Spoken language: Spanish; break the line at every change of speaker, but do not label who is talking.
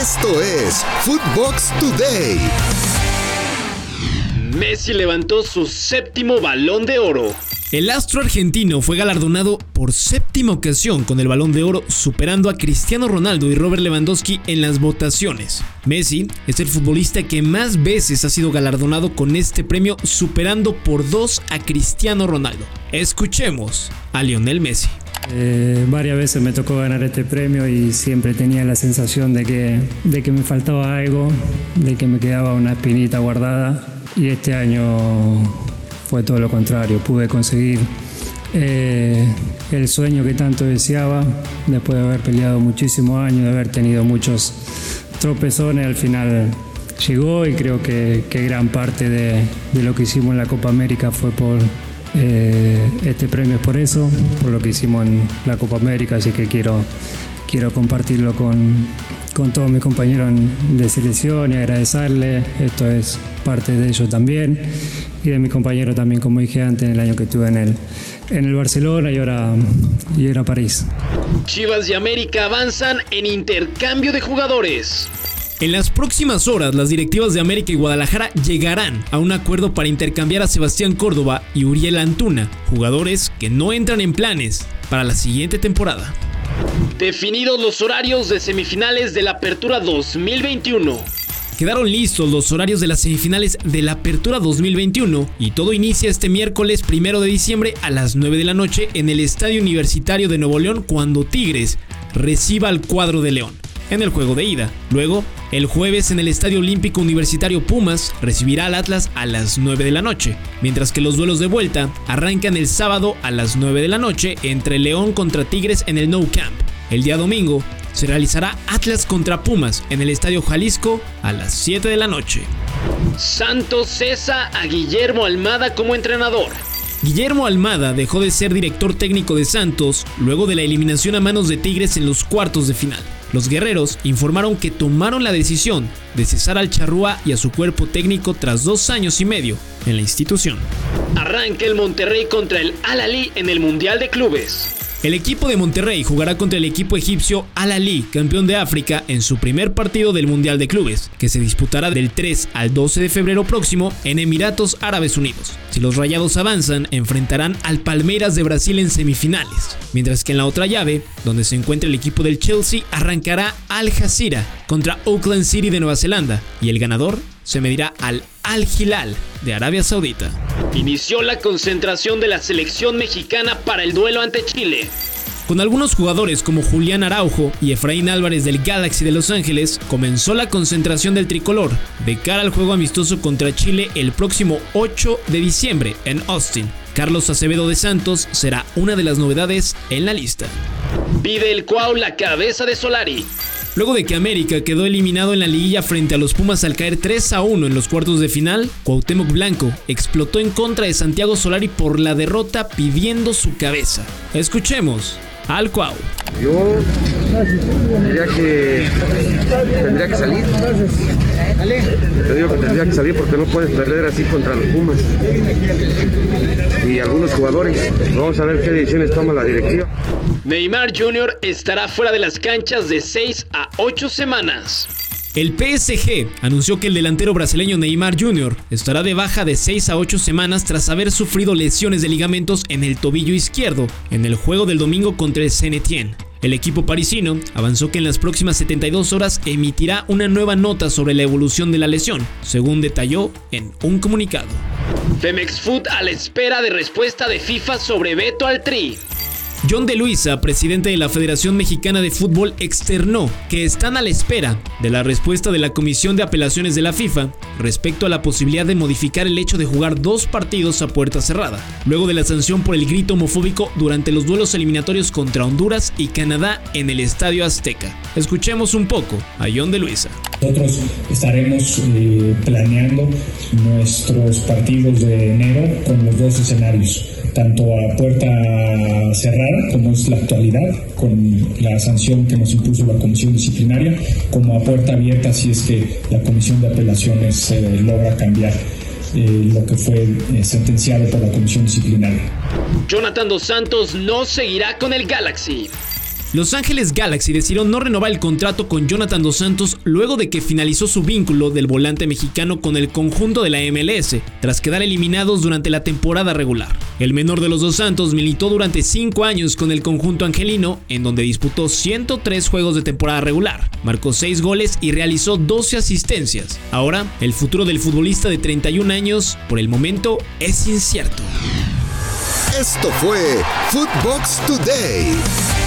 Esto es Footbox Today.
Messi levantó su séptimo balón de oro.
El astro argentino fue galardonado por séptima ocasión con el balón de oro, superando a Cristiano Ronaldo y Robert Lewandowski en las votaciones. Messi es el futbolista que más veces ha sido galardonado con este premio, superando por dos a Cristiano Ronaldo. Escuchemos a Lionel Messi.
Eh, varias veces me tocó ganar este premio y siempre tenía la sensación de que, de que me faltaba algo, de que me quedaba una espinita guardada. Y este año fue todo lo contrario, pude conseguir eh, el sueño que tanto deseaba, después de haber peleado muchísimos años, de haber tenido muchos tropezones, al final llegó y creo que, gran parte de, lo que hicimos en la Copa América fue por eh, este premio es por eso, por lo que hicimos en la Copa América, así que quiero, quiero compartirlo con, con todos mis compañeros de selección y agradecerle. Esto es parte de ellos también y de mis compañeros también, como dije antes, en el año que estuve en el, en el Barcelona y ahora, y ahora París.
Chivas y América avanzan en intercambio de jugadores.
En las próximas horas, las directivas de América y Guadalajara llegarán a un acuerdo para intercambiar a Sebastián Córdoba y Uriel Antuna, jugadores que no entran en planes para la siguiente temporada.
Definidos los horarios de semifinales de la Apertura 2021.
Quedaron listos los horarios de las semifinales de la Apertura 2021 y todo inicia este miércoles 1 de diciembre a las 9 de la noche en el Estadio Universitario de Nuevo León cuando Tigres reciba al cuadro de León en el juego de ida. Luego, el jueves en el Estadio Olímpico Universitario Pumas recibirá al Atlas a las 9 de la noche, mientras que los duelos de vuelta arrancan el sábado a las 9 de la noche entre León contra Tigres en el No Camp. El día domingo se realizará Atlas contra Pumas en el Estadio Jalisco a las 7 de la noche.
Santos cesa a Guillermo Almada como entrenador.
Guillermo Almada dejó de ser director técnico de Santos luego de la eliminación a manos de Tigres en los cuartos de final. Los guerreros informaron que tomaron la decisión de cesar al Charrúa y a su cuerpo técnico tras dos años y medio en la institución.
Arranca el Monterrey contra el Al-Ali en el Mundial de Clubes.
El equipo de Monterrey jugará contra el equipo egipcio Al Ali, campeón de África, en su primer partido del Mundial de Clubes, que se disputará del 3 al 12 de febrero próximo en Emiratos Árabes Unidos. Si los Rayados avanzan, enfrentarán al Palmeiras de Brasil en semifinales, mientras que en la otra llave, donde se encuentra el equipo del Chelsea, arrancará Al Jazeera contra Auckland City de Nueva Zelanda, y el ganador se medirá al Al Hilal de Arabia Saudita.
Inició la concentración de la selección mexicana para el duelo ante Chile.
Con algunos jugadores como Julián Araujo y Efraín Álvarez del Galaxy de Los Ángeles, comenzó la concentración del tricolor de cara al juego amistoso contra Chile el próximo 8 de diciembre en Austin. Carlos Acevedo de Santos será una de las novedades en la lista.
Pide el Cuau la cabeza de Solari.
Luego de que América quedó eliminado en la liguilla frente a los Pumas al caer 3 a 1 en los cuartos de final, Cuauhtémoc Blanco explotó en contra de Santiago Solari por la derrota pidiendo su cabeza. Escuchemos al Cuau.
Yo tendría que salir. Yo digo que tendría que salir porque no puedes perder así contra los Pumas y algunos jugadores. Vamos a ver qué decisiones toma la directiva.
Neymar Jr. estará fuera de las canchas de 6 a 8 semanas.
El PSG anunció que el delantero brasileño Neymar Jr. estará de baja de 6 a 8 semanas tras haber sufrido lesiones de ligamentos en el tobillo izquierdo en el juego del domingo contra el saint El equipo parisino avanzó que en las próximas 72 horas emitirá una nueva nota sobre la evolución de la lesión, según detalló en un comunicado.
Femex Food a la espera de respuesta de FIFA sobre veto al Tri.
John de Luisa, presidente de la Federación Mexicana de Fútbol, externó que están a la espera de la respuesta de la Comisión de Apelaciones de la FIFA respecto a la posibilidad de modificar el hecho de jugar dos partidos a puerta cerrada, luego de la sanción por el grito homofóbico durante los duelos eliminatorios contra Honduras y Canadá en el Estadio Azteca. Escuchemos un poco a John de Luisa.
Nosotros estaremos eh, planeando nuestros partidos de enero con los dos escenarios tanto a puerta cerrada, como es la actualidad, con la sanción que nos impuso la Comisión Disciplinaria, como a puerta abierta si es que la Comisión de Apelaciones eh, logra cambiar. Eh, lo que fue eh, sentenciado por la Comisión Disciplinaria.
Jonathan Dos Santos no seguirá con el Galaxy.
Los Ángeles Galaxy decidieron no renovar el contrato con Jonathan Dos Santos luego de que finalizó su vínculo del volante mexicano con el conjunto de la MLS, tras quedar eliminados durante la temporada regular. El menor de los Dos Santos militó durante 5 años con el conjunto angelino, en donde disputó 103 juegos de temporada regular, marcó 6 goles y realizó 12 asistencias. Ahora, el futuro del futbolista de 31 años, por el momento, es incierto.
Esto fue Footbox Today.